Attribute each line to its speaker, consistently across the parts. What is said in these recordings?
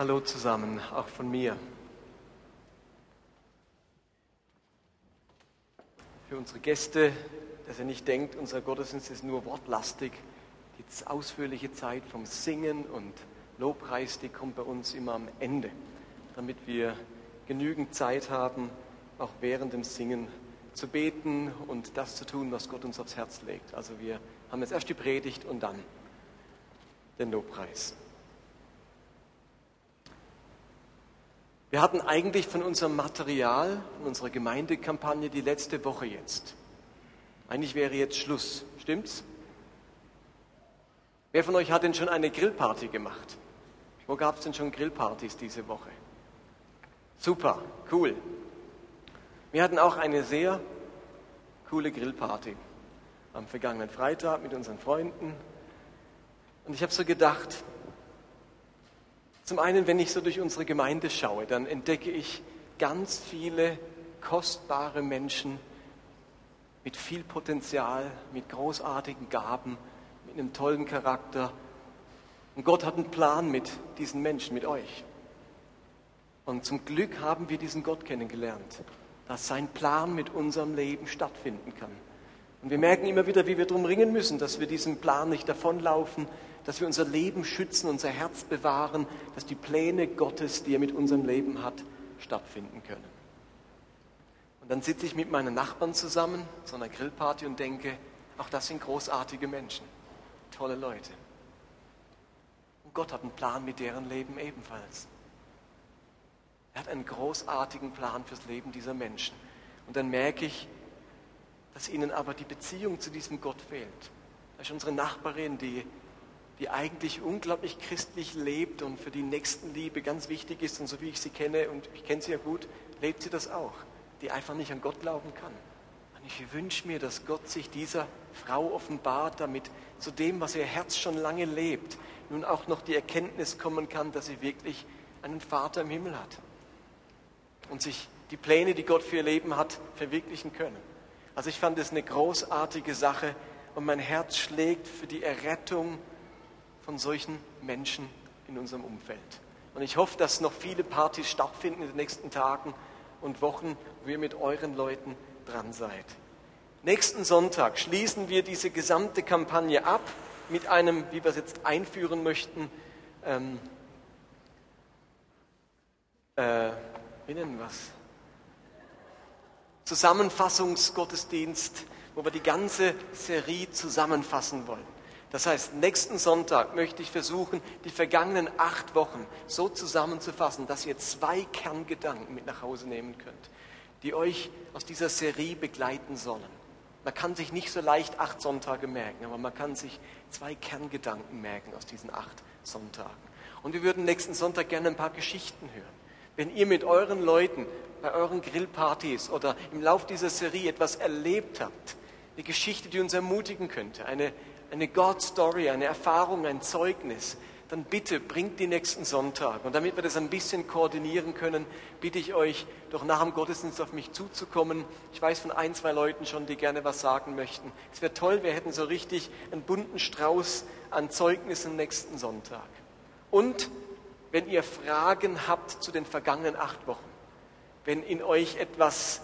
Speaker 1: Hallo zusammen, auch von mir. Für unsere Gäste, dass ihr nicht denkt, unser Gottesdienst ist nur wortlastig. Die ausführliche Zeit vom Singen und Lobpreis, die kommt bei uns immer am Ende, damit wir genügend Zeit haben, auch während dem Singen zu beten und das zu tun, was Gott uns aufs Herz legt. Also wir haben jetzt erst die Predigt und dann den Lobpreis. Wir hatten eigentlich von unserem Material, von unserer Gemeindekampagne die letzte Woche jetzt. Eigentlich wäre jetzt Schluss, stimmt's? Wer von euch hat denn schon eine Grillparty gemacht? Wo gab es denn schon Grillpartys diese Woche? Super, cool. Wir hatten auch eine sehr coole Grillparty am vergangenen Freitag mit unseren Freunden. Und ich habe so gedacht, zum einen, wenn ich so durch unsere Gemeinde schaue, dann entdecke ich ganz viele kostbare Menschen mit viel Potenzial, mit großartigen Gaben, mit einem tollen Charakter. Und Gott hat einen Plan mit diesen Menschen, mit euch. Und zum Glück haben wir diesen Gott kennengelernt, dass sein Plan mit unserem Leben stattfinden kann. Und wir merken immer wieder, wie wir darum ringen müssen, dass wir diesem Plan nicht davonlaufen, dass wir unser Leben schützen, unser Herz bewahren, dass die Pläne Gottes, die er mit unserem Leben hat, stattfinden können. Und dann sitze ich mit meinen Nachbarn zusammen, so einer Grillparty und denke, auch das sind großartige Menschen, tolle Leute. Und Gott hat einen Plan mit deren Leben ebenfalls. Er hat einen großartigen Plan fürs Leben dieser Menschen. Und dann merke ich, dass ihnen aber die Beziehung zu diesem Gott fehlt. Da ist unsere Nachbarin, die die eigentlich unglaublich christlich lebt und für die Nächstenliebe ganz wichtig ist und so wie ich sie kenne, und ich kenne sie ja gut, lebt sie das auch, die einfach nicht an Gott glauben kann. Und ich wünsche mir, dass Gott sich dieser Frau offenbart, damit zu dem, was ihr Herz schon lange lebt, nun auch noch die Erkenntnis kommen kann, dass sie wirklich einen Vater im Himmel hat und sich die Pläne, die Gott für ihr Leben hat, verwirklichen können. Also ich fand es eine großartige Sache und mein Herz schlägt für die Errettung von solchen Menschen in unserem Umfeld. Und ich hoffe, dass noch viele Partys stattfinden in den nächsten Tagen und Wochen, wo ihr mit euren Leuten dran seid. Nächsten Sonntag schließen wir diese gesamte Kampagne ab mit einem, wie wir es jetzt einführen möchten, ähm, äh, wie nennen wir es? Zusammenfassungsgottesdienst, wo wir die ganze Serie zusammenfassen wollen. Das heißt, nächsten Sonntag möchte ich versuchen, die vergangenen acht Wochen so zusammenzufassen, dass ihr zwei Kerngedanken mit nach Hause nehmen könnt, die euch aus dieser Serie begleiten sollen. Man kann sich nicht so leicht acht Sonntage merken, aber man kann sich zwei Kerngedanken merken aus diesen acht Sonntagen. Und wir würden nächsten Sonntag gerne ein paar Geschichten hören. Wenn ihr mit euren Leuten bei euren Grillpartys oder im Lauf dieser Serie etwas erlebt habt, eine Geschichte, die uns ermutigen könnte, eine eine God-Story, eine Erfahrung, ein Zeugnis, dann bitte bringt die nächsten Sonntag. Und damit wir das ein bisschen koordinieren können, bitte ich euch, doch nach dem Gottesdienst auf mich zuzukommen. Ich weiß von ein, zwei Leuten schon, die gerne was sagen möchten. Es wäre toll, wir hätten so richtig einen bunten Strauß an Zeugnissen nächsten Sonntag. Und wenn ihr Fragen habt zu den vergangenen acht Wochen, wenn in euch etwas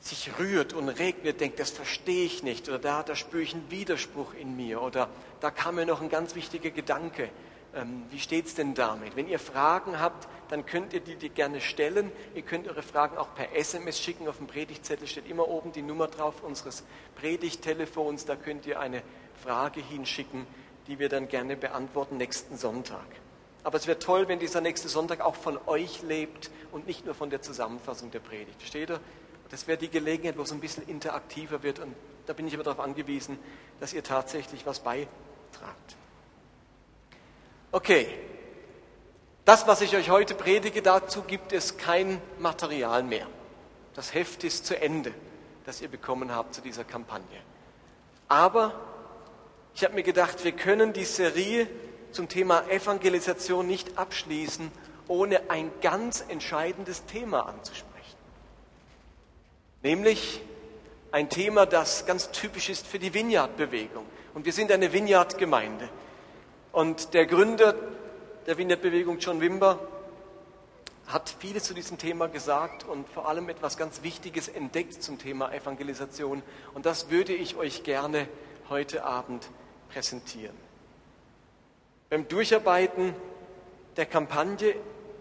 Speaker 1: sich rührt und ihr denkt, das verstehe ich nicht, oder da, da spüre ich einen Widerspruch in mir, oder da kam mir noch ein ganz wichtiger Gedanke. Ähm, wie steht es denn damit? Wenn ihr Fragen habt, dann könnt ihr die, die gerne stellen. Ihr könnt eure Fragen auch per SMS schicken. Auf dem Predigtzettel steht immer oben die Nummer drauf unseres Predigttelefons. Da könnt ihr eine Frage hinschicken, die wir dann gerne beantworten nächsten Sonntag. Aber es wäre toll, wenn dieser nächste Sonntag auch von euch lebt und nicht nur von der Zusammenfassung der Predigt. Versteht ihr? Das wäre die Gelegenheit, wo es ein bisschen interaktiver wird. Und da bin ich aber darauf angewiesen, dass ihr tatsächlich was beitragt. Okay, das, was ich euch heute predige, dazu gibt es kein Material mehr. Das Heft ist zu Ende, das ihr bekommen habt zu dieser Kampagne. Aber ich habe mir gedacht, wir können die Serie zum Thema Evangelisation nicht abschließen, ohne ein ganz entscheidendes Thema anzusprechen. Nämlich ein Thema, das ganz typisch ist für die Vineyard-Bewegung. Und wir sind eine Vineyard-Gemeinde. Und der Gründer der Vineyard-Bewegung, John Wimber, hat vieles zu diesem Thema gesagt und vor allem etwas ganz Wichtiges entdeckt zum Thema Evangelisation. Und das würde ich euch gerne heute Abend präsentieren. Beim Durcharbeiten der Kampagne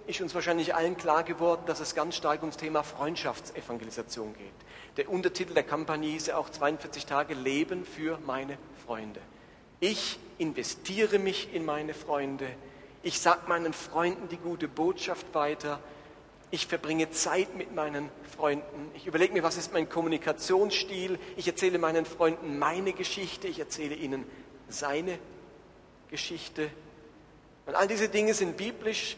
Speaker 1: ist uns wahrscheinlich allen klar geworden, dass es ganz stark ums Thema Freundschaftsevangelisation geht. Der Untertitel der Kampagne hieß ja auch 42 Tage Leben für meine Freunde. Ich investiere mich in meine Freunde. Ich sage meinen Freunden die gute Botschaft weiter. Ich verbringe Zeit mit meinen Freunden. Ich überlege mir, was ist mein Kommunikationsstil. Ich erzähle meinen Freunden meine Geschichte. Ich erzähle ihnen seine Geschichte. Und all diese Dinge sind biblisch.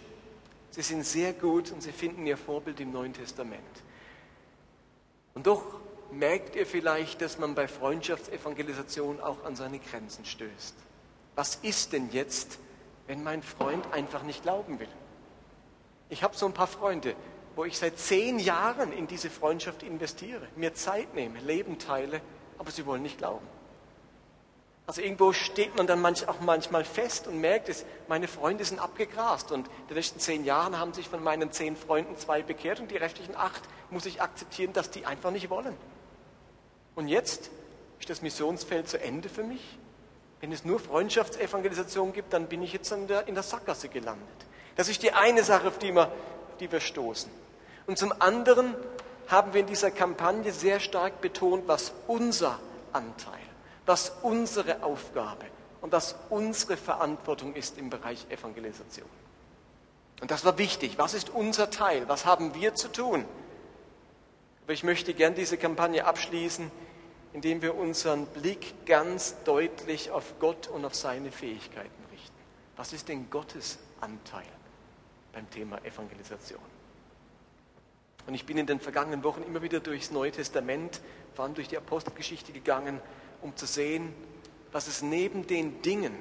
Speaker 1: Sie sind sehr gut und sie finden ihr Vorbild im Neuen Testament. Und doch merkt ihr vielleicht, dass man bei Freundschaftsevangelisation auch an seine Grenzen stößt. Was ist denn jetzt, wenn mein Freund einfach nicht glauben will? Ich habe so ein paar Freunde, wo ich seit zehn Jahren in diese Freundschaft investiere, mir Zeit nehme, Leben teile, aber sie wollen nicht glauben. Also irgendwo steht man dann manch, auch manchmal fest und merkt es, meine Freunde sind abgegrast und in den letzten zehn Jahren haben sich von meinen zehn Freunden zwei bekehrt und die restlichen acht muss ich akzeptieren, dass die einfach nicht wollen. Und jetzt ist das Missionsfeld zu Ende für mich. Wenn es nur Freundschaftsevangelisation gibt, dann bin ich jetzt in der, in der Sackgasse gelandet. Das ist die eine Sache, auf die, wir, auf die wir stoßen. Und zum anderen haben wir in dieser Kampagne sehr stark betont, was unser Anteil, was unsere Aufgabe und was unsere Verantwortung ist im Bereich Evangelisation. Und das war wichtig. Was ist unser Teil? Was haben wir zu tun? Aber ich möchte gern diese Kampagne abschließen, indem wir unseren Blick ganz deutlich auf Gott und auf seine Fähigkeiten richten. Was ist denn Gottes Anteil beim Thema Evangelisation? Und ich bin in den vergangenen Wochen immer wieder durchs Neue Testament, vor allem durch die Apostelgeschichte gegangen, um zu sehen, was es neben den Dingen,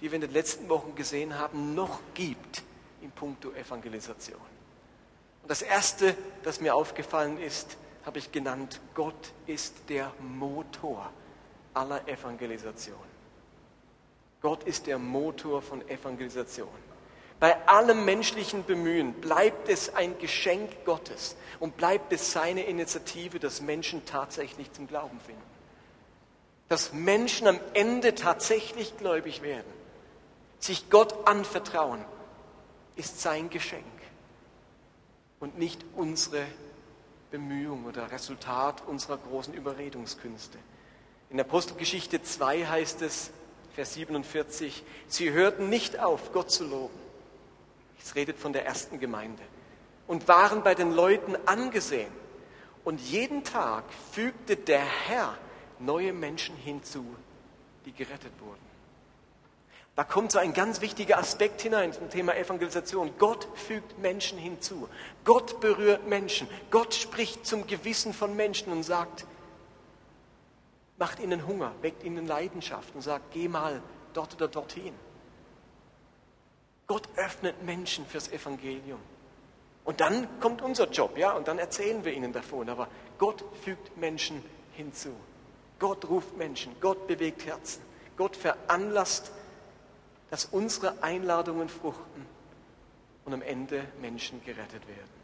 Speaker 1: die wir in den letzten Wochen gesehen haben, noch gibt in puncto Evangelisation. Und das Erste, das mir aufgefallen ist, habe ich genannt, Gott ist der Motor aller Evangelisation. Gott ist der Motor von Evangelisation. Bei allem menschlichen Bemühen bleibt es ein Geschenk Gottes und bleibt es seine Initiative, dass Menschen tatsächlich zum Glauben finden. Dass Menschen am Ende tatsächlich gläubig werden, sich Gott anvertrauen, ist sein Geschenk und nicht unsere Bemühung oder Resultat unserer großen Überredungskünste. In Apostelgeschichte 2 heißt es, Vers 47, sie hörten nicht auf, Gott zu loben. Es redet von der ersten Gemeinde. Und waren bei den Leuten angesehen. Und jeden Tag fügte der Herr neue Menschen hinzu, die gerettet wurden. Da kommt so ein ganz wichtiger Aspekt hinein zum Thema Evangelisation. Gott fügt Menschen hinzu. Gott berührt Menschen. Gott spricht zum Gewissen von Menschen und sagt, macht ihnen Hunger, weckt ihnen Leidenschaft und sagt, geh mal dort oder dorthin. Gott öffnet Menschen fürs Evangelium. Und dann kommt unser Job, ja, und dann erzählen wir ihnen davon. Aber Gott fügt Menschen hinzu. Gott ruft Menschen. Gott bewegt Herzen. Gott veranlasst dass unsere Einladungen fruchten und am Ende Menschen gerettet werden.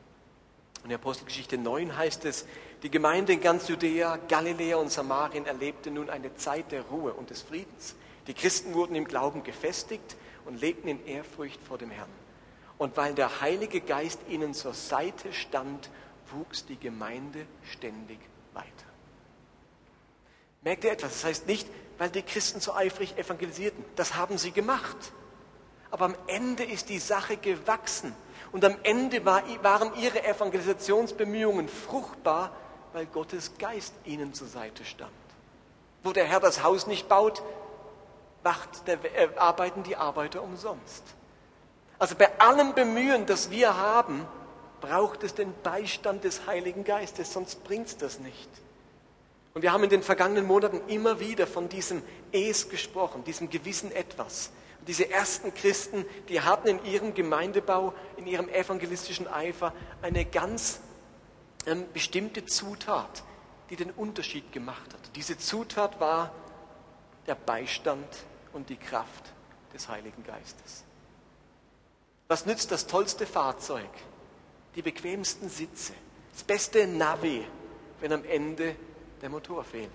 Speaker 1: Und in Apostelgeschichte 9 heißt es, die Gemeinde in ganz Judäa, Galiläa und Samarien erlebte nun eine Zeit der Ruhe und des Friedens. Die Christen wurden im Glauben gefestigt und lebten in Ehrfurcht vor dem Herrn. Und weil der Heilige Geist ihnen zur Seite stand, wuchs die Gemeinde ständig weiter. Merkt ihr etwas? Das heißt nicht, weil die Christen so eifrig evangelisierten. Das haben sie gemacht. Aber am Ende ist die Sache gewachsen. Und am Ende war, waren ihre Evangelisationsbemühungen fruchtbar, weil Gottes Geist ihnen zur Seite stand. Wo der Herr das Haus nicht baut, der, äh, arbeiten die Arbeiter umsonst. Also bei allem Bemühen, das wir haben, braucht es den Beistand des Heiligen Geistes, sonst bringt es das nicht. Und wir haben in den vergangenen Monaten immer wieder von diesem Es gesprochen, diesem gewissen Etwas. Und diese ersten Christen, die hatten in ihrem Gemeindebau, in ihrem evangelistischen Eifer eine ganz ähm, bestimmte Zutat, die den Unterschied gemacht hat. Diese Zutat war der Beistand und die Kraft des Heiligen Geistes. Was nützt das tollste Fahrzeug, die bequemsten Sitze, das beste Navi, wenn am Ende der Motor fehlt?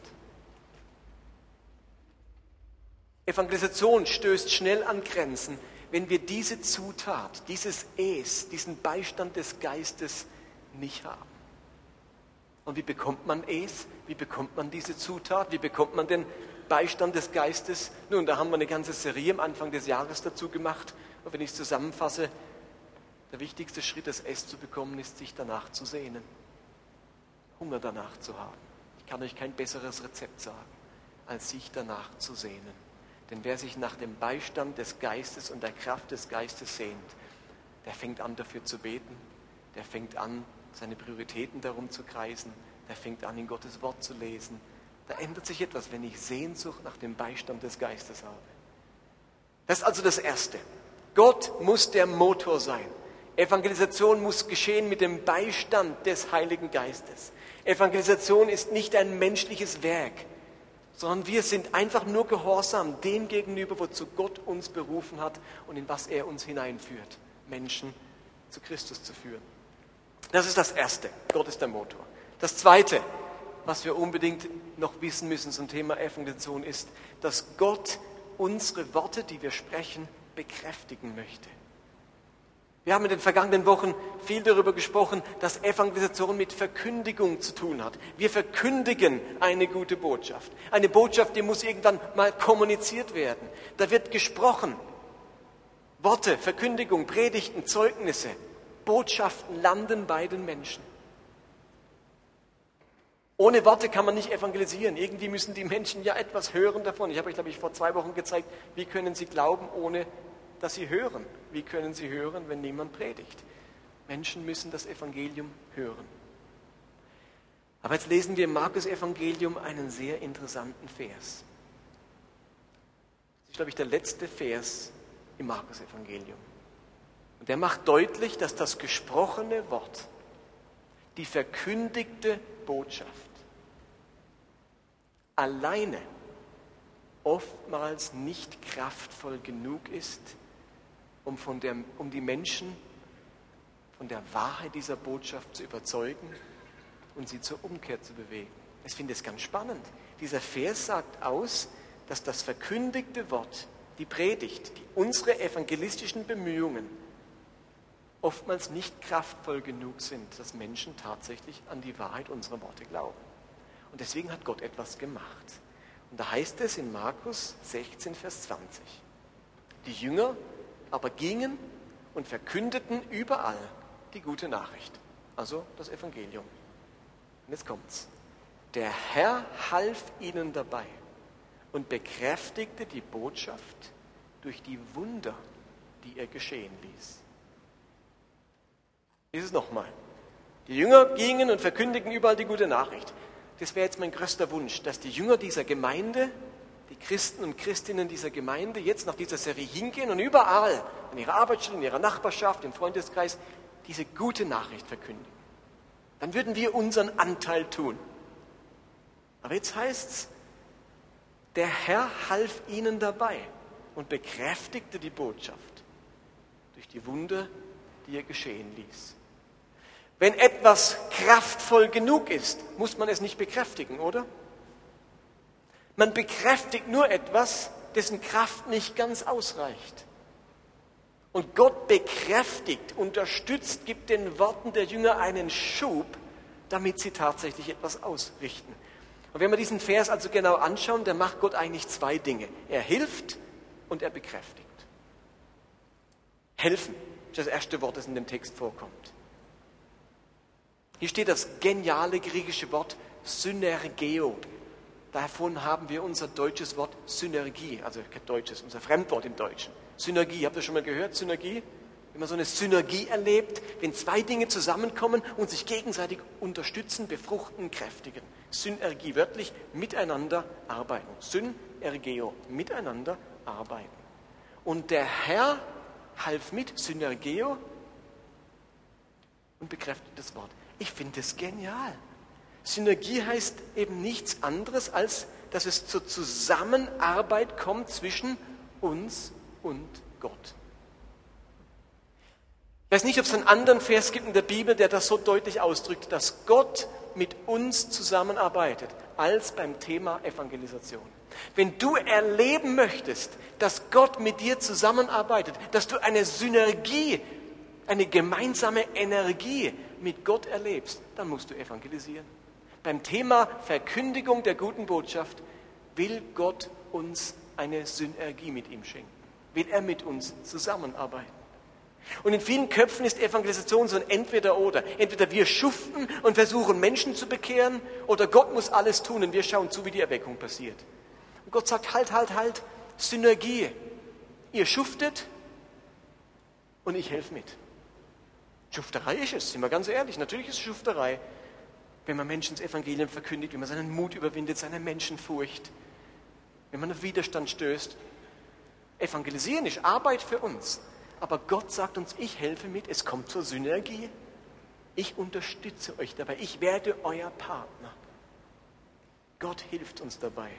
Speaker 1: Evangelisation stößt schnell an Grenzen, wenn wir diese Zutat, dieses Es, diesen Beistand des Geistes nicht haben. Und wie bekommt man es? Wie bekommt man diese Zutat? Wie bekommt man den Beistand des Geistes? Nun, da haben wir eine ganze Serie am Anfang des Jahres dazu gemacht. Und wenn ich es zusammenfasse, der wichtigste Schritt, das Es zu bekommen, ist, sich danach zu sehnen. Hunger danach zu haben. Kann euch kein besseres Rezept sagen, als sich danach zu sehnen. Denn wer sich nach dem Beistand des Geistes und der Kraft des Geistes sehnt, der fängt an dafür zu beten, der fängt an seine Prioritäten darum zu kreisen, der fängt an, in Gottes Wort zu lesen. Da ändert sich etwas, wenn ich Sehnsucht nach dem Beistand des Geistes habe. Das ist also das Erste. Gott muss der Motor sein. Evangelisation muss geschehen mit dem Beistand des Heiligen Geistes. Evangelisation ist nicht ein menschliches Werk, sondern wir sind einfach nur gehorsam dem gegenüber, wozu Gott uns berufen hat und in was er uns hineinführt, Menschen zu Christus zu führen. Das ist das Erste. Gott ist der Motor. Das Zweite, was wir unbedingt noch wissen müssen zum Thema Evangelisation, ist, dass Gott unsere Worte, die wir sprechen, bekräftigen möchte. Wir haben in den vergangenen Wochen viel darüber gesprochen, dass Evangelisation mit Verkündigung zu tun hat. Wir verkündigen eine gute Botschaft. Eine Botschaft, die muss irgendwann mal kommuniziert werden. Da wird gesprochen. Worte, Verkündigung, Predigten, Zeugnisse. Botschaften landen bei den Menschen. Ohne Worte kann man nicht evangelisieren. Irgendwie müssen die Menschen ja etwas hören davon. Ich habe euch, glaube ich, vor zwei Wochen gezeigt, wie können sie glauben, ohne dass sie hören. Wie können sie hören, wenn niemand predigt? Menschen müssen das Evangelium hören. Aber jetzt lesen wir im Markus Evangelium einen sehr interessanten Vers. Das ist, glaube ich, der letzte Vers im Markus Evangelium. Und der macht deutlich, dass das gesprochene Wort, die verkündigte Botschaft, alleine oftmals nicht kraftvoll genug ist, um, von der, um die Menschen von der Wahrheit dieser Botschaft zu überzeugen und sie zur Umkehr zu bewegen. Ich finde es ganz spannend. Dieser Vers sagt aus, dass das verkündigte Wort, die Predigt, die unsere evangelistischen Bemühungen oftmals nicht kraftvoll genug sind, dass Menschen tatsächlich an die Wahrheit unserer Worte glauben. Und deswegen hat Gott etwas gemacht. Und da heißt es in Markus 16, Vers 20, die Jünger aber gingen und verkündeten überall die gute Nachricht, also das Evangelium. Und jetzt kommt's. Der Herr half ihnen dabei und bekräftigte die Botschaft durch die Wunder, die er geschehen ließ. Ist es nochmal. Die Jünger gingen und verkündigten überall die gute Nachricht. Das wäre jetzt mein größter Wunsch, dass die Jünger dieser Gemeinde, die Christen und Christinnen dieser Gemeinde jetzt nach dieser Serie hingehen und überall, an ihrer Arbeitsstelle, in ihrer Nachbarschaft, im Freundeskreis, diese gute Nachricht verkündigen. Dann würden wir unseren Anteil tun. Aber jetzt heißt es, der Herr half ihnen dabei und bekräftigte die Botschaft durch die Wunder, die er geschehen ließ. Wenn etwas kraftvoll genug ist, muss man es nicht bekräftigen, oder? Man bekräftigt nur etwas, dessen Kraft nicht ganz ausreicht. Und Gott bekräftigt, unterstützt, gibt den Worten der Jünger einen Schub, damit sie tatsächlich etwas ausrichten. Und wenn wir diesen Vers also genau anschauen, dann macht Gott eigentlich zwei Dinge. Er hilft und er bekräftigt. Helfen, das erste Wort, das in dem Text vorkommt. Hier steht das geniale griechische Wort Synergeo. Davon haben wir unser deutsches Wort Synergie, also kein deutsches, unser Fremdwort im Deutschen. Synergie, habt ihr schon mal gehört? Synergie? Wenn man so eine Synergie erlebt, wenn zwei Dinge zusammenkommen und sich gegenseitig unterstützen, befruchten, kräftigen. Synergie, wörtlich miteinander arbeiten. Synergeo, miteinander arbeiten. Und der Herr half mit, Synergeo, und bekräftigt das Wort. Ich finde es genial. Synergie heißt eben nichts anderes, als dass es zur Zusammenarbeit kommt zwischen uns und Gott. Ich weiß nicht, ob es einen anderen Vers gibt in der Bibel, der das so deutlich ausdrückt, dass Gott mit uns zusammenarbeitet, als beim Thema Evangelisation. Wenn du erleben möchtest, dass Gott mit dir zusammenarbeitet, dass du eine Synergie, eine gemeinsame Energie mit Gott erlebst, dann musst du evangelisieren. Beim Thema Verkündigung der guten Botschaft will Gott uns eine Synergie mit ihm schenken, will er mit uns zusammenarbeiten. Und in vielen Köpfen ist Evangelisation so ein Entweder-Oder. Entweder wir schuften und versuchen Menschen zu bekehren oder Gott muss alles tun und wir schauen zu, wie die Erweckung passiert. Und Gott sagt, halt, halt, halt, Synergie. Ihr schuftet und ich helfe mit. Schufterei ist es, sind wir ganz ehrlich. Natürlich ist es Schufterei, wenn man Menschen das Evangelium verkündigt, wenn man seinen Mut überwindet, seine Menschenfurcht, wenn man auf Widerstand stößt. Evangelisieren ist Arbeit für uns. Aber Gott sagt uns, ich helfe mit, es kommt zur Synergie. Ich unterstütze euch dabei, ich werde euer Partner. Gott hilft uns dabei.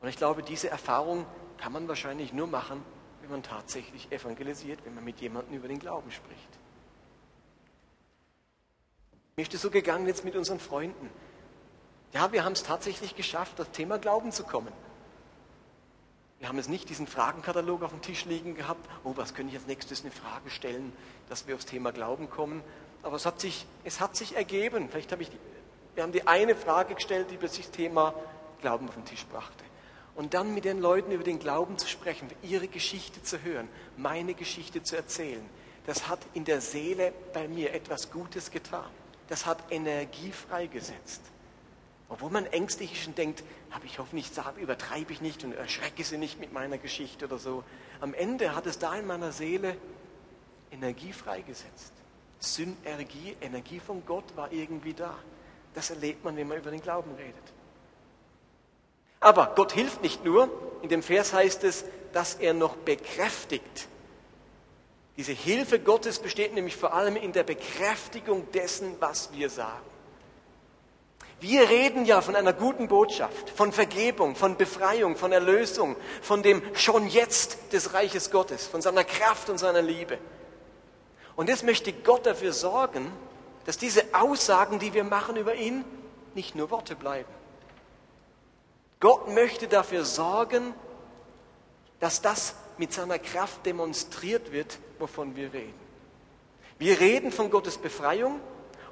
Speaker 1: Und ich glaube, diese Erfahrung kann man wahrscheinlich nur machen, wenn man tatsächlich evangelisiert, wenn man mit jemandem über den Glauben spricht. Mir ist es so gegangen jetzt mit unseren Freunden. Ja, wir haben es tatsächlich geschafft, das Thema Glauben zu kommen. Wir haben jetzt nicht diesen Fragenkatalog auf dem Tisch liegen gehabt, oh, was könnte ich als nächstes eine Frage stellen, dass wir aufs Thema Glauben kommen. Aber es hat sich, es hat sich ergeben. Vielleicht habe ich, wir haben die eine Frage gestellt, die plötzlich das Thema Glauben auf den Tisch brachte. Und dann mit den Leuten über den Glauben zu sprechen, ihre Geschichte zu hören, meine Geschichte zu erzählen, das hat in der Seele bei mir etwas Gutes getan. Das hat Energie freigesetzt. Obwohl man ängstlich ist und denkt, habe ich hoffentlich, übertreibe ich nicht und erschrecke sie nicht mit meiner Geschichte oder so. Am Ende hat es da in meiner Seele Energie freigesetzt. Synergie, Energie von Gott war irgendwie da. Das erlebt man, wenn man über den Glauben redet. Aber Gott hilft nicht nur. In dem Vers heißt es, dass er noch bekräftigt. Diese Hilfe Gottes besteht nämlich vor allem in der Bekräftigung dessen, was wir sagen. Wir reden ja von einer guten Botschaft, von Vergebung, von Befreiung, von Erlösung, von dem schon jetzt des Reiches Gottes, von seiner Kraft und seiner Liebe. Und jetzt möchte Gott dafür sorgen, dass diese Aussagen, die wir machen über ihn, nicht nur Worte bleiben. Gott möchte dafür sorgen, dass das mit seiner Kraft demonstriert wird, wovon wir reden. Wir reden von Gottes Befreiung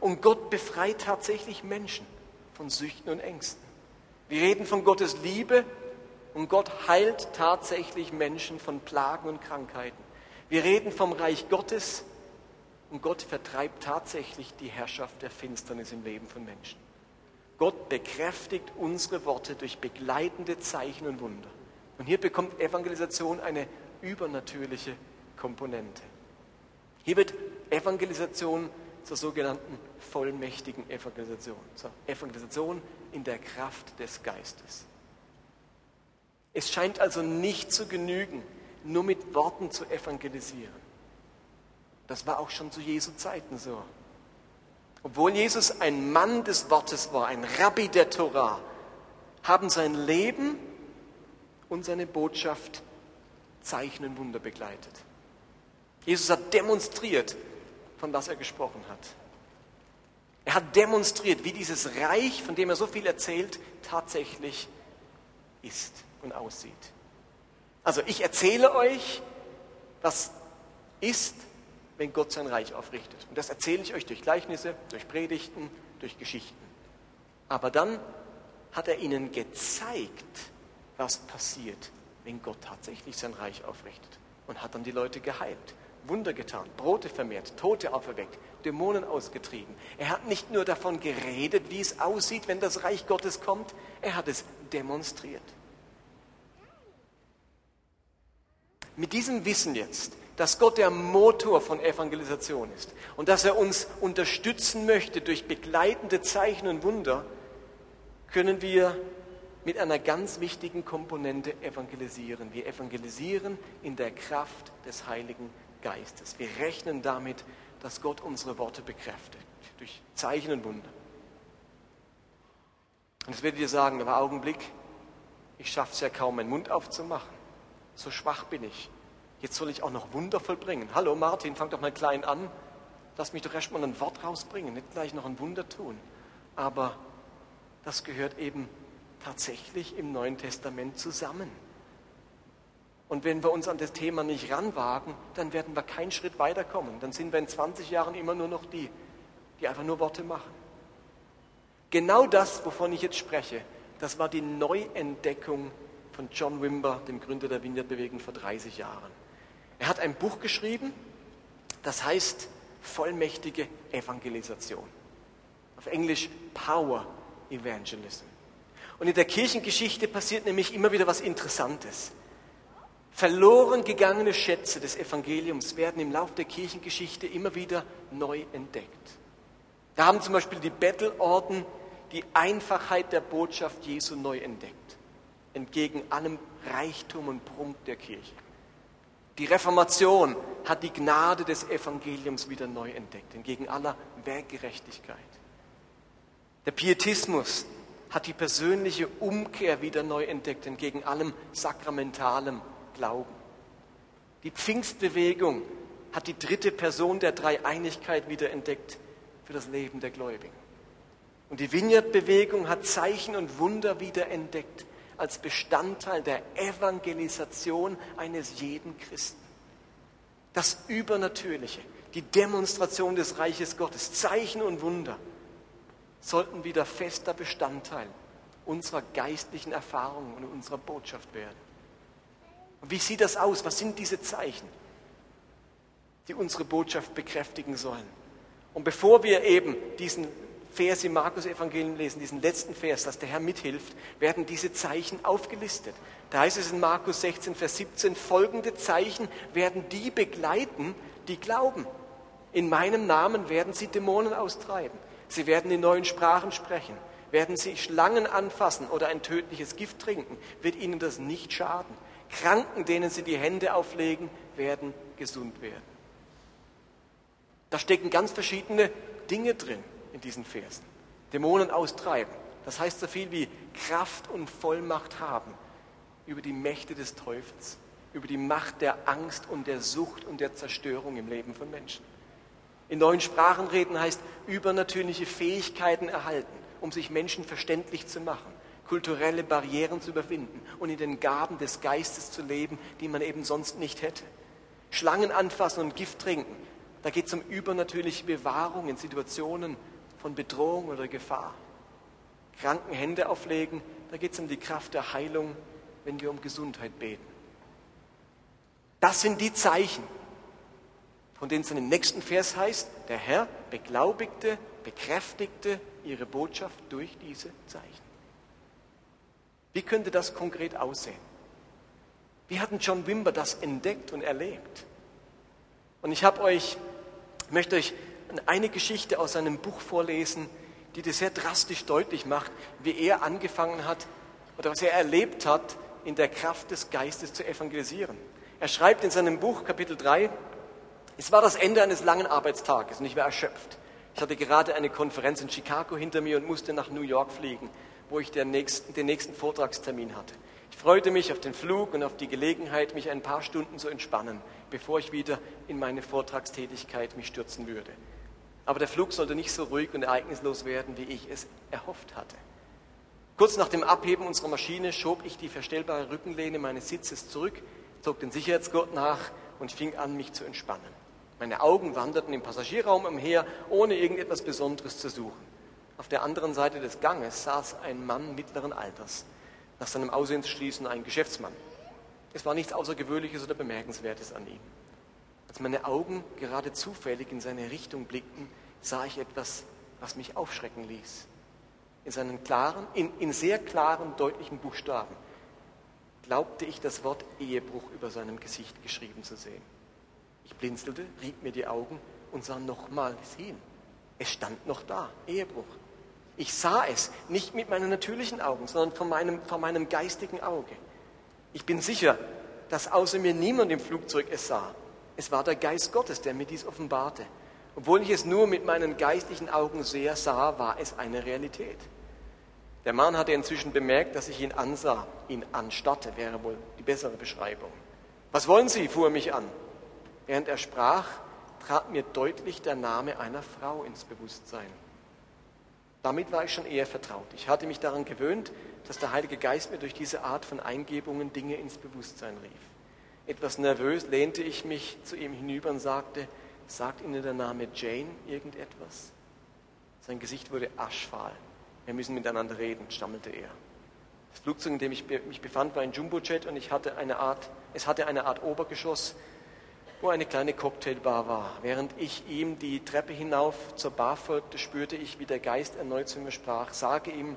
Speaker 1: und Gott befreit tatsächlich Menschen von Süchten und Ängsten. Wir reden von Gottes Liebe und Gott heilt tatsächlich Menschen von Plagen und Krankheiten. Wir reden vom Reich Gottes und Gott vertreibt tatsächlich die Herrschaft der Finsternis im Leben von Menschen. Gott bekräftigt unsere Worte durch begleitende Zeichen und Wunder. Und hier bekommt Evangelisation eine übernatürliche Komponente. Hier wird Evangelisation zur sogenannten vollmächtigen Evangelisation. Zur Evangelisation in der Kraft des Geistes. Es scheint also nicht zu genügen, nur mit Worten zu evangelisieren. Das war auch schon zu Jesu Zeiten so. Obwohl Jesus ein Mann des Wortes war, ein Rabbi der Torah, haben sein Leben und seine Botschaft Zeichen und Wunder begleitet. Jesus hat demonstriert, von was er gesprochen hat. Er hat demonstriert, wie dieses Reich, von dem er so viel erzählt, tatsächlich ist und aussieht. Also ich erzähle euch, was ist, wenn Gott sein Reich aufrichtet. Und das erzähle ich euch durch Gleichnisse, durch Predigten, durch Geschichten. Aber dann hat er ihnen gezeigt, was passiert, wenn Gott tatsächlich sein Reich aufrichtet. Und hat dann die Leute geheilt. Wunder getan, Brote vermehrt, Tote auferweckt, Dämonen ausgetrieben. Er hat nicht nur davon geredet, wie es aussieht, wenn das Reich Gottes kommt, er hat es demonstriert. Mit diesem Wissen jetzt, dass Gott der Motor von Evangelisation ist und dass er uns unterstützen möchte durch begleitende Zeichen und Wunder, können wir mit einer ganz wichtigen Komponente evangelisieren. Wir evangelisieren in der Kraft des Heiligen Geistes. Wir rechnen damit, dass Gott unsere Worte bekräftigt, durch Zeichen und Wunder. Und jetzt werdet ihr sagen, aber Augenblick, ich schaffe es ja kaum, meinen Mund aufzumachen. So schwach bin ich. Jetzt soll ich auch noch Wunder vollbringen. Hallo Martin, fang doch mal klein an. Lass mich doch erst mal ein Wort rausbringen, nicht gleich noch ein Wunder tun. Aber das gehört eben tatsächlich im Neuen Testament zusammen. Und wenn wir uns an das Thema nicht ranwagen, dann werden wir keinen Schritt weiterkommen. Dann sind wir in 20 Jahren immer nur noch die, die einfach nur Worte machen. Genau das, wovon ich jetzt spreche, das war die Neuentdeckung von John Wimber, dem Gründer der Vineyard-Bewegung vor 30 Jahren. Er hat ein Buch geschrieben, das heißt Vollmächtige Evangelisation. Auf Englisch Power Evangelism. Und in der Kirchengeschichte passiert nämlich immer wieder was Interessantes. Verloren gegangene Schätze des Evangeliums werden im Laufe der Kirchengeschichte immer wieder neu entdeckt. Da haben zum Beispiel die Bettelorden die Einfachheit der Botschaft Jesu neu entdeckt, entgegen allem Reichtum und Prunk der Kirche. Die Reformation hat die Gnade des Evangeliums wieder neu entdeckt, entgegen aller Werkgerechtigkeit. Der Pietismus hat die persönliche Umkehr wieder neu entdeckt, entgegen allem sakramentalem Glauben. Die Pfingstbewegung hat die dritte Person der Dreieinigkeit wieder entdeckt für das Leben der Gläubigen. Und die Vineyard-Bewegung hat Zeichen und Wunder wieder entdeckt als Bestandteil der Evangelisation eines jeden Christen. Das Übernatürliche, die Demonstration des Reiches Gottes, Zeichen und Wunder sollten wieder fester Bestandteil unserer geistlichen Erfahrungen und unserer Botschaft werden. Und wie sieht das aus? Was sind diese Zeichen, die unsere Botschaft bekräftigen sollen? Und bevor wir eben diesen Vers im Markus-Evangelium lesen, diesen letzten Vers, dass der Herr mithilft, werden diese Zeichen aufgelistet. Da heißt es in Markus 16, Vers 17, folgende Zeichen werden die begleiten, die glauben. In meinem Namen werden sie Dämonen austreiben. Sie werden in neuen Sprachen sprechen. Werden sie Schlangen anfassen oder ein tödliches Gift trinken, wird ihnen das nicht schaden. Kranken, denen sie die Hände auflegen, werden gesund werden. Da stecken ganz verschiedene Dinge drin in diesen Versen. Dämonen austreiben. Das heißt so viel wie Kraft und Vollmacht haben über die Mächte des Teufels, über die Macht der Angst und der Sucht und der Zerstörung im Leben von Menschen. In neuen Sprachen reden heißt übernatürliche Fähigkeiten erhalten, um sich Menschen verständlich zu machen, kulturelle Barrieren zu überwinden und in den Gaben des Geistes zu leben, die man eben sonst nicht hätte. Schlangen anfassen und Gift trinken, da geht es um übernatürliche Bewahrung in Situationen, von Bedrohung oder Gefahr. Kranken Hände auflegen, da geht es um die Kraft der Heilung, wenn wir um Gesundheit beten. Das sind die Zeichen, von denen es in dem nächsten Vers heißt, der Herr beglaubigte, bekräftigte ihre Botschaft durch diese Zeichen. Wie könnte das konkret aussehen? Wie hat John Wimber das entdeckt und erlebt? Und ich habe euch, möchte euch eine Geschichte aus seinem Buch vorlesen, die das sehr drastisch deutlich macht, wie er angefangen hat oder was er erlebt hat, in der Kraft des Geistes zu evangelisieren. Er schreibt in seinem Buch, Kapitel 3, es war das Ende eines langen Arbeitstages und ich war erschöpft. Ich hatte gerade eine Konferenz in Chicago hinter mir und musste nach New York fliegen, wo ich den nächsten, den nächsten Vortragstermin hatte. Ich freute mich auf den Flug und auf die Gelegenheit, mich ein paar Stunden zu entspannen, bevor ich wieder in meine Vortragstätigkeit mich stürzen würde. Aber der Flug sollte nicht so ruhig und ereignislos werden, wie ich es erhofft hatte. Kurz nach dem Abheben unserer Maschine schob ich die verstellbare Rückenlehne meines Sitzes zurück, zog den Sicherheitsgurt nach und fing an, mich zu entspannen. Meine Augen wanderten im Passagierraum umher, ohne irgendetwas Besonderes zu suchen. Auf der anderen Seite des Ganges saß ein Mann mittleren Alters, nach seinem Aussehensschließen ein Geschäftsmann. Es war nichts Außergewöhnliches oder Bemerkenswertes an ihm. Als meine Augen gerade zufällig in seine Richtung blickten, sah ich etwas, was mich aufschrecken ließ. In seinen klaren, in, in sehr klaren, deutlichen Buchstaben glaubte ich das Wort Ehebruch über seinem Gesicht geschrieben zu sehen. Ich blinzelte, rieb mir die Augen und sah nochmals hin. Es stand noch da, Ehebruch. Ich sah es, nicht mit meinen natürlichen Augen, sondern von meinem, von meinem geistigen Auge. Ich bin sicher, dass außer mir niemand im Flugzeug es sah. Es war der Geist Gottes, der mir dies offenbarte. Obwohl ich es nur mit meinen geistlichen Augen sehr sah, war es eine Realität. Der Mann hatte inzwischen bemerkt, dass ich ihn ansah, ihn anstarrte, wäre wohl die bessere Beschreibung. Was wollen Sie? fuhr er mich an. Während er sprach, trat mir deutlich der Name einer Frau ins Bewusstsein. Damit war ich schon eher vertraut. Ich hatte mich daran gewöhnt, dass der Heilige Geist mir durch diese Art von Eingebungen Dinge ins Bewusstsein rief. Etwas nervös lehnte ich mich zu ihm hinüber und sagte, sagt Ihnen der Name Jane irgendetwas? Sein Gesicht wurde aschfahl. Wir müssen miteinander reden, stammelte er. Das Flugzeug, in dem ich mich befand, war ein Jumbojet und ich hatte eine Art, es hatte eine Art Obergeschoss, wo eine kleine Cocktailbar war. Während ich ihm die Treppe hinauf zur Bar folgte, spürte ich, wie der Geist erneut zu mir sprach. Sage ihm,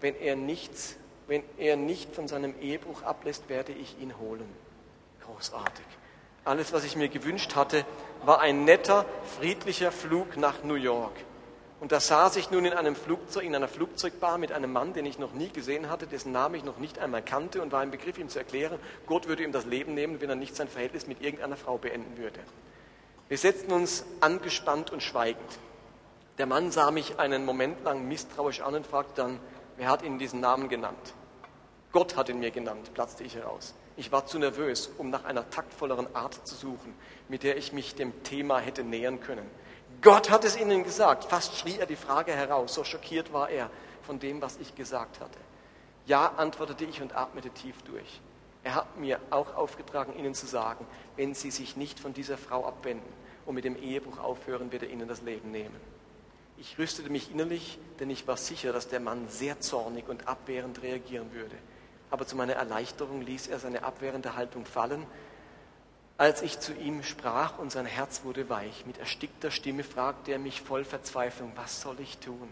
Speaker 1: wenn er, nichts, wenn er nicht von seinem Ehebruch ablässt, werde ich ihn holen. Großartig. Alles, was ich mir gewünscht hatte, war ein netter, friedlicher Flug nach New York. Und da saß ich nun in einem Flugzeug, in einer Flugzeugbar mit einem Mann, den ich noch nie gesehen hatte, dessen Namen ich noch nicht einmal kannte und war im Begriff, ihm zu erklären, Gott würde ihm das Leben nehmen, wenn er nicht sein Verhältnis mit irgendeiner Frau beenden würde. Wir setzten uns angespannt und schweigend. Der Mann sah mich einen Moment lang misstrauisch an und fragte dann, wer hat Ihnen diesen Namen genannt? Gott hat ihn mir genannt, platzte ich heraus. Ich war zu nervös, um nach einer taktvolleren Art zu suchen, mit der ich mich dem Thema hätte nähern können. Gott hat es ihnen gesagt. Fast schrie er die Frage heraus. So schockiert war er von dem, was ich gesagt hatte. Ja, antwortete ich und atmete tief durch. Er hat mir auch aufgetragen, ihnen zu sagen, wenn sie sich nicht von dieser Frau abwenden und mit dem Ehebruch aufhören, wird er ihnen das Leben nehmen. Ich rüstete mich innerlich, denn ich war sicher, dass der Mann sehr zornig und abwehrend reagieren würde. Aber zu meiner Erleichterung ließ er seine abwehrende Haltung fallen als ich zu ihm sprach und sein Herz wurde weich, mit erstickter Stimme fragte er mich voll Verzweiflung, was soll ich tun?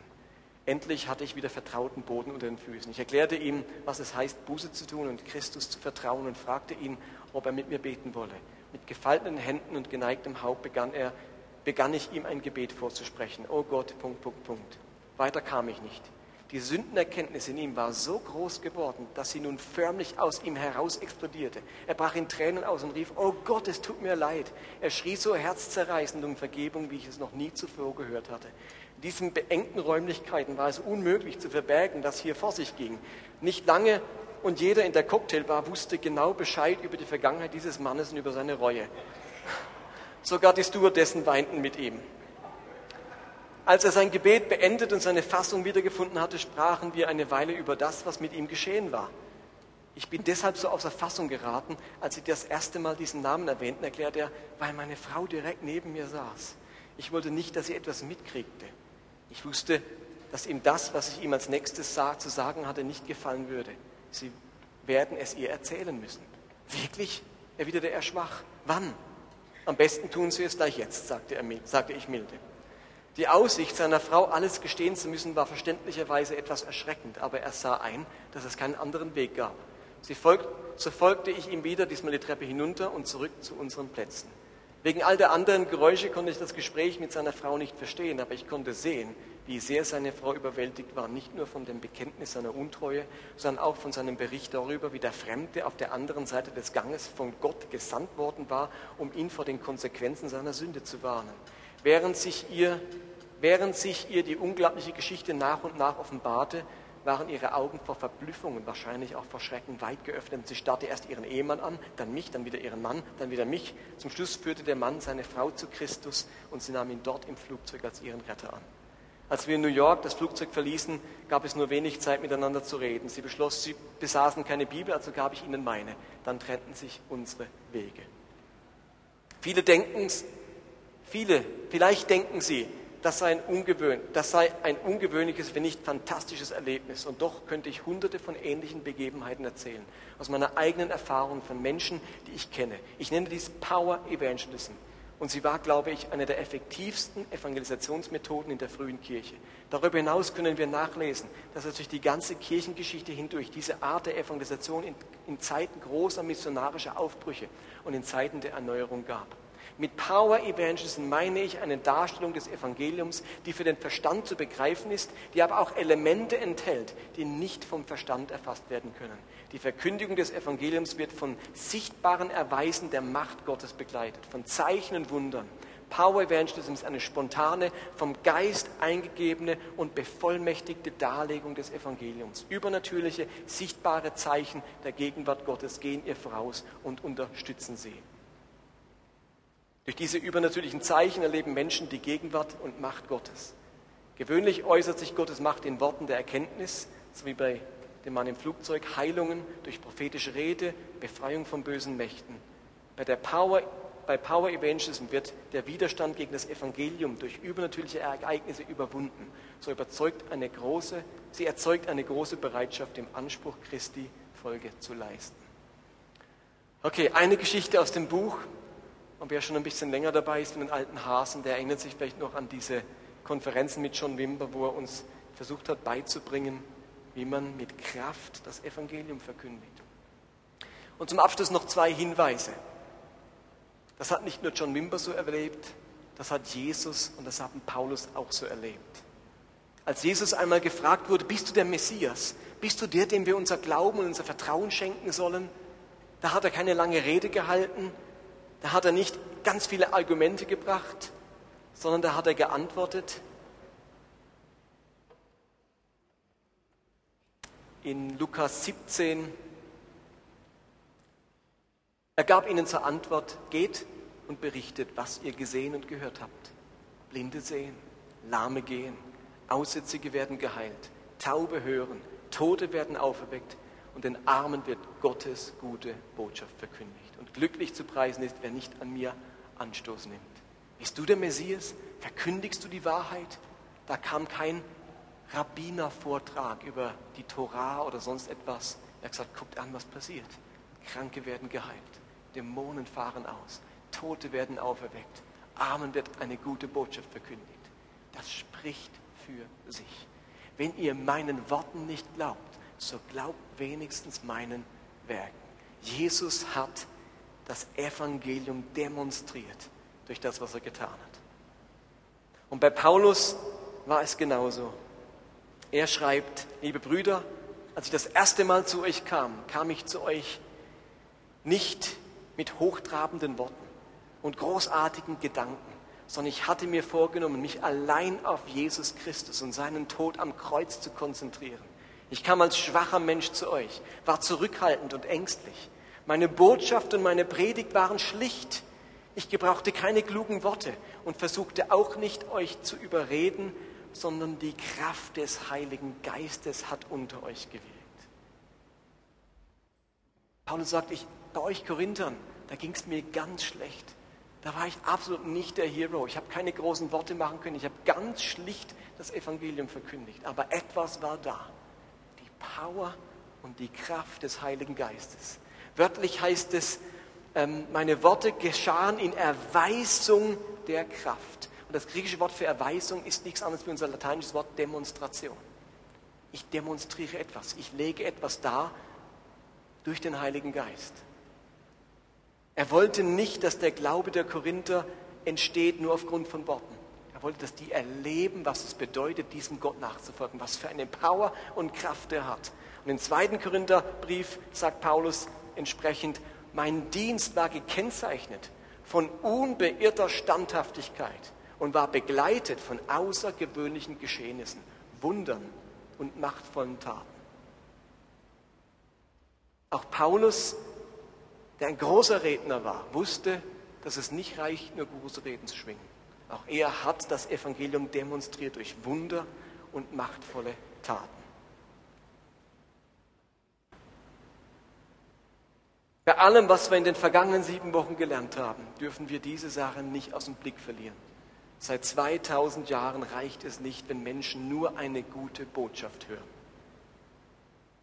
Speaker 1: Endlich hatte ich wieder vertrauten Boden unter den Füßen. Ich erklärte ihm, was es heißt, Buße zu tun und Christus zu vertrauen und fragte ihn, ob er mit mir beten wolle. Mit gefalteten Händen und geneigtem Haupt begann, er, begann ich ihm ein Gebet vorzusprechen. Oh Gott, Punkt, Punkt, Punkt. Weiter kam ich nicht. Die Sündenerkenntnis in ihm war so groß geworden, dass sie nun förmlich aus ihm heraus explodierte. Er brach in Tränen aus und rief, oh Gott, es tut mir leid. Er schrie so herzzerreißend um Vergebung, wie ich es noch nie zuvor gehört hatte. In diesen beengten Räumlichkeiten war es unmöglich zu verbergen, was hier vor sich ging. Nicht lange und jeder in der Cocktailbar wusste genau Bescheid über die Vergangenheit dieses Mannes und über seine Reue. Sogar die Stewardessen weinten mit ihm. Als er sein Gebet beendet und seine Fassung wiedergefunden hatte, sprachen wir eine Weile über das, was mit ihm geschehen war. Ich bin deshalb so außer Fassung geraten, als sie das erste Mal diesen Namen erwähnten, erklärte er, weil meine Frau direkt neben mir saß. Ich wollte nicht, dass sie etwas mitkriegte. Ich wusste, dass ihm das, was ich ihm als nächstes sah, zu sagen hatte, nicht gefallen würde. Sie werden es ihr erzählen müssen. Wirklich? erwiderte er schwach. Wann? Am besten tun Sie es gleich jetzt, sagte, er, sagte ich milde. Die Aussicht, seiner Frau alles gestehen zu müssen, war verständlicherweise etwas erschreckend, aber er sah ein, dass es keinen anderen Weg gab. Folgt, so folgte ich ihm wieder, diesmal die Treppe hinunter und zurück zu unseren Plätzen. Wegen all der anderen Geräusche konnte ich das Gespräch mit seiner Frau nicht verstehen, aber ich konnte sehen, wie sehr seine Frau überwältigt war, nicht nur von dem Bekenntnis seiner Untreue, sondern auch von seinem Bericht darüber, wie der Fremde auf der anderen Seite des Ganges von Gott gesandt worden war, um ihn vor den Konsequenzen seiner Sünde zu warnen. Während sich ihr, während sich ihr die unglaubliche Geschichte nach und nach offenbarte, waren ihre Augen vor Verblüffung und wahrscheinlich auch vor Schrecken weit geöffnet. Sie starrte erst ihren Ehemann an, dann mich, dann wieder ihren Mann, dann wieder mich. Zum Schluss führte der Mann seine Frau zu Christus und sie nahm ihn dort im Flugzeug als ihren Retter an. Als wir in New York das Flugzeug verließen, gab es nur wenig Zeit miteinander zu reden. Sie beschloss, sie besaßen keine Bibel, also gab ich ihnen meine. Dann trennten sich unsere Wege. Viele denken, Viele, vielleicht denken Sie, das sei, ein ungewöhn, das sei ein ungewöhnliches, wenn nicht fantastisches Erlebnis. Und doch könnte ich hunderte von ähnlichen Begebenheiten erzählen. Aus meiner eigenen Erfahrung von Menschen, die ich kenne. Ich nenne dies Power Evangelism. Und sie war, glaube ich, eine der effektivsten Evangelisationsmethoden in der frühen Kirche. Darüber hinaus können wir nachlesen, dass es durch die ganze Kirchengeschichte hindurch diese Art der Evangelisation in, in Zeiten großer missionarischer Aufbrüche und in Zeiten der Erneuerung gab. Mit Power Evangelism meine ich eine Darstellung des Evangeliums, die für den Verstand zu begreifen ist, die aber auch Elemente enthält, die nicht vom Verstand erfasst werden können. Die Verkündigung des Evangeliums wird von sichtbaren Erweisen der Macht Gottes begleitet, von Zeichen und Wundern. Power Evangelism ist eine spontane, vom Geist eingegebene und bevollmächtigte Darlegung des Evangeliums. Übernatürliche, sichtbare Zeichen der Gegenwart Gottes gehen ihr voraus und unterstützen sie. Durch diese übernatürlichen Zeichen erleben Menschen die Gegenwart und Macht Gottes. Gewöhnlich äußert sich Gottes Macht in Worten der Erkenntnis, so wie bei dem Mann im Flugzeug, Heilungen durch prophetische Rede, Befreiung von bösen Mächten. Bei der Power bei Power Evangelism wird der Widerstand gegen das Evangelium durch übernatürliche Ereignisse überwunden. So überzeugt eine große, sie erzeugt eine große Bereitschaft, dem Anspruch Christi Folge zu leisten. Okay, eine Geschichte aus dem Buch. Und wer schon ein bisschen länger dabei ist, mit den alten Hasen, der erinnert sich vielleicht noch an diese Konferenzen mit John Wimber, wo er uns versucht hat beizubringen, wie man mit Kraft das Evangelium verkündigt. Und zum Abschluss noch zwei Hinweise. Das hat nicht nur John Wimber so erlebt, das hat Jesus und das hat Paulus auch so erlebt. Als Jesus einmal gefragt wurde, bist du der Messias? Bist du der, dem wir unser Glauben und unser Vertrauen schenken sollen? Da hat er keine lange Rede gehalten, da hat er nicht ganz viele Argumente gebracht, sondern da hat er geantwortet in Lukas 17, er gab ihnen zur Antwort, geht und berichtet, was ihr gesehen und gehört habt. Blinde sehen, Lahme gehen, Aussätzige werden geheilt, Taube hören, Tote werden auferweckt und den Armen wird Gottes gute Botschaft verkündigt. Und glücklich zu preisen ist, wer nicht an mir Anstoß nimmt. Bist du der Messias? Verkündigst du die Wahrheit? Da kam kein Rabbinervortrag über die Torah oder sonst etwas. Er hat gesagt, guckt an, was passiert. Kranke werden geheilt. Dämonen fahren aus, Tote werden auferweckt, Armen wird eine gute Botschaft verkündigt. Das spricht für sich. Wenn ihr meinen Worten nicht glaubt, so glaubt wenigstens meinen Werken. Jesus hat das Evangelium demonstriert durch das, was er getan hat. Und bei Paulus war es genauso. Er schreibt, liebe Brüder, als ich das erste Mal zu euch kam, kam ich zu euch nicht mit hochtrabenden Worten und großartigen Gedanken, sondern ich hatte mir vorgenommen, mich allein auf Jesus Christus und seinen Tod am Kreuz zu konzentrieren. Ich kam als schwacher Mensch zu euch, war zurückhaltend und ängstlich. Meine Botschaft und meine Predigt waren schlicht. Ich gebrauchte keine klugen Worte und versuchte auch nicht, euch zu überreden, sondern die Kraft des Heiligen Geistes hat unter euch gewirkt. Paulus sagt, ich bei euch Korinthern, da ging es mir ganz schlecht. Da war ich absolut nicht der Hero. Ich habe keine großen Worte machen können. Ich habe ganz schlicht das Evangelium verkündigt. Aber etwas war da. Die Power und die Kraft des Heiligen Geistes. Wörtlich heißt es, ähm, meine Worte geschahen in Erweisung der Kraft. Und das griechische Wort für Erweisung ist nichts anderes wie unser lateinisches Wort Demonstration. Ich demonstriere etwas. Ich lege etwas dar durch den Heiligen Geist. Er wollte nicht, dass der Glaube der Korinther entsteht nur aufgrund von Worten. Er wollte, dass die erleben, was es bedeutet, diesem Gott nachzufolgen, was für eine Power und Kraft er hat. Und im zweiten Korintherbrief sagt Paulus entsprechend, mein Dienst war gekennzeichnet von unbeirrter Standhaftigkeit und war begleitet von außergewöhnlichen Geschehnissen, Wundern und machtvollen Taten. Auch Paulus der ein großer Redner war, wusste, dass es nicht reicht, nur große Reden zu schwingen. Auch er hat das Evangelium demonstriert durch Wunder und machtvolle Taten. Bei allem, was wir in den vergangenen sieben Wochen gelernt haben, dürfen wir diese Sache nicht aus dem Blick verlieren. Seit 2000 Jahren reicht es nicht, wenn Menschen nur eine gute Botschaft hören.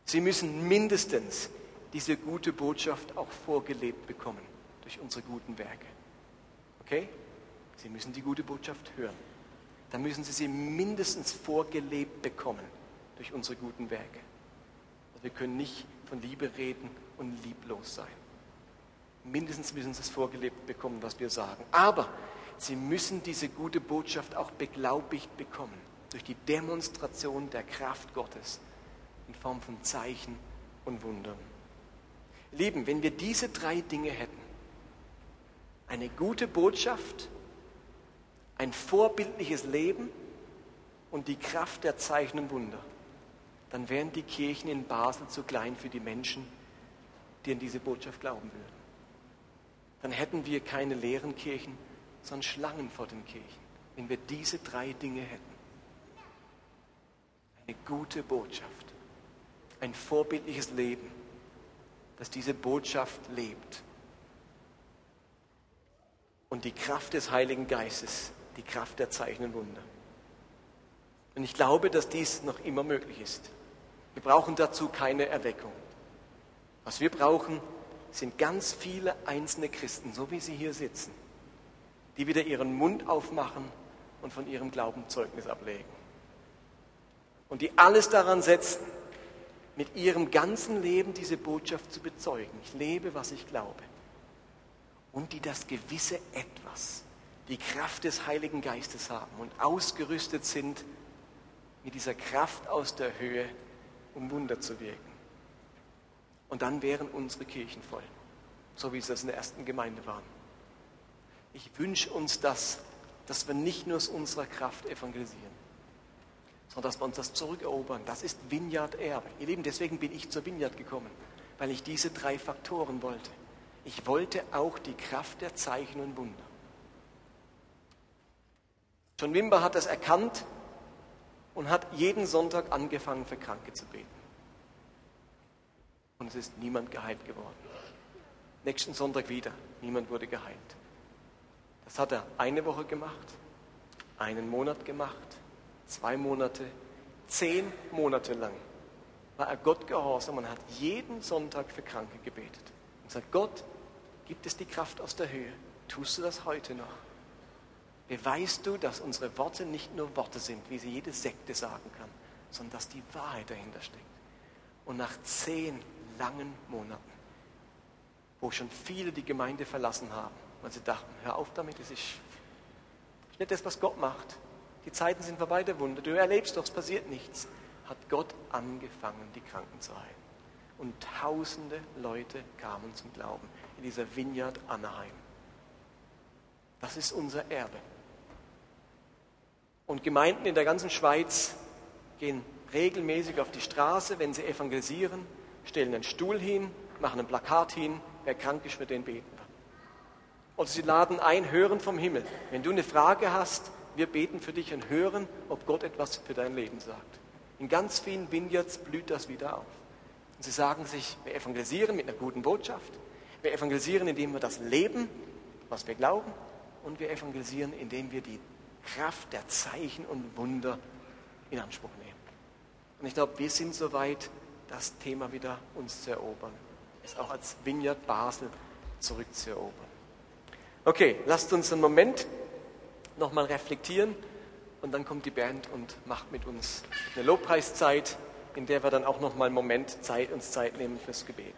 Speaker 1: Sie müssen mindestens diese gute Botschaft auch vorgelebt bekommen durch unsere guten Werke. Okay? Sie müssen die gute Botschaft hören. Dann müssen Sie sie mindestens vorgelebt bekommen durch unsere guten Werke. Also wir können nicht von Liebe reden und lieblos sein. Mindestens müssen Sie es vorgelebt bekommen, was wir sagen. Aber Sie müssen diese gute Botschaft auch beglaubigt bekommen durch die Demonstration der Kraft Gottes in Form von Zeichen und Wundern. Lieben, wenn wir diese drei Dinge hätten, eine gute Botschaft, ein vorbildliches Leben und die Kraft der Zeichen und Wunder, dann wären die Kirchen in Basel zu klein für die Menschen, die an diese Botschaft glauben würden. Dann hätten wir keine leeren Kirchen, sondern Schlangen vor den Kirchen, wenn wir diese drei Dinge hätten. Eine gute Botschaft, ein vorbildliches Leben, das diese Botschaft lebt. Und die Kraft des Heiligen Geistes, die Kraft der Zeichen und Wunder. Und ich glaube, dass dies noch immer möglich ist. Wir brauchen dazu keine Erweckung. Was wir brauchen, sind ganz viele einzelne Christen, so wie sie hier sitzen, die wieder ihren Mund aufmachen und von ihrem Glauben Zeugnis ablegen. Und die alles daran setzen, mit ihrem ganzen Leben diese Botschaft zu bezeugen. Ich lebe, was ich glaube. Und die das gewisse Etwas, die Kraft des Heiligen Geistes haben und ausgerüstet sind, mit dieser Kraft aus der Höhe um Wunder zu wirken. Und dann wären unsere Kirchen voll, so wie es das in der ersten Gemeinde waren. Ich wünsche uns das, dass wir nicht nur aus unserer Kraft evangelisieren, sondern dass wir uns das zurückerobern. Das ist Vineyard-Erbe. Ihr Lieben, deswegen bin ich zur Vineyard gekommen, weil ich diese drei Faktoren wollte. Ich wollte auch die Kraft der Zeichen und Wunder. John Wimber hat das erkannt und hat jeden Sonntag angefangen, für Kranke zu beten. Und es ist niemand geheilt geworden. Nächsten Sonntag wieder, niemand wurde geheilt. Das hat er eine Woche gemacht, einen Monat gemacht, zwei Monate, zehn Monate lang war er Gott gehorsam und hat jeden Sonntag für Kranke gebetet. Und sagt, Gott, gibt es die Kraft aus der Höhe? Tust du das heute noch? beweist du, dass unsere Worte nicht nur Worte sind, wie sie jede Sekte sagen kann, sondern dass die Wahrheit dahinter steckt. Und nach zehn langen Monaten, wo schon viele die Gemeinde verlassen haben, weil sie dachten, hör auf damit, es ist nicht das, was Gott macht. Die Zeiten sind vorbei der Wunder. Du erlebst doch, es passiert nichts. Hat Gott angefangen, die Kranken zu heilen. Und tausende Leute kamen zum Glauben in dieser Vineyard Anaheim. Das ist unser Erbe. Und Gemeinden in der ganzen Schweiz gehen regelmäßig auf die Straße, wenn sie evangelisieren, stellen einen Stuhl hin, machen ein Plakat hin, wer krank ist, für den beten wir. Oder sie laden ein, hören vom Himmel. Wenn du eine Frage hast, wir beten für dich und hören, ob Gott etwas für dein Leben sagt. In ganz vielen Vineyards blüht das wieder auf. Und sie sagen sich, wir evangelisieren mit einer guten Botschaft. Wir evangelisieren, indem wir das leben, was wir glauben. Und wir evangelisieren, indem wir die Kraft der Zeichen und Wunder in Anspruch nehmen. Und ich glaube, wir sind soweit, das Thema wieder uns zu erobern, es auch als Vineyard Basel zurückzuerobern. Okay, lasst uns einen Moment nochmal reflektieren und dann kommt die Band und macht mit uns eine Lobpreiszeit, in der wir dann auch nochmal einen Moment Zeit, uns Zeit nehmen fürs Gebet.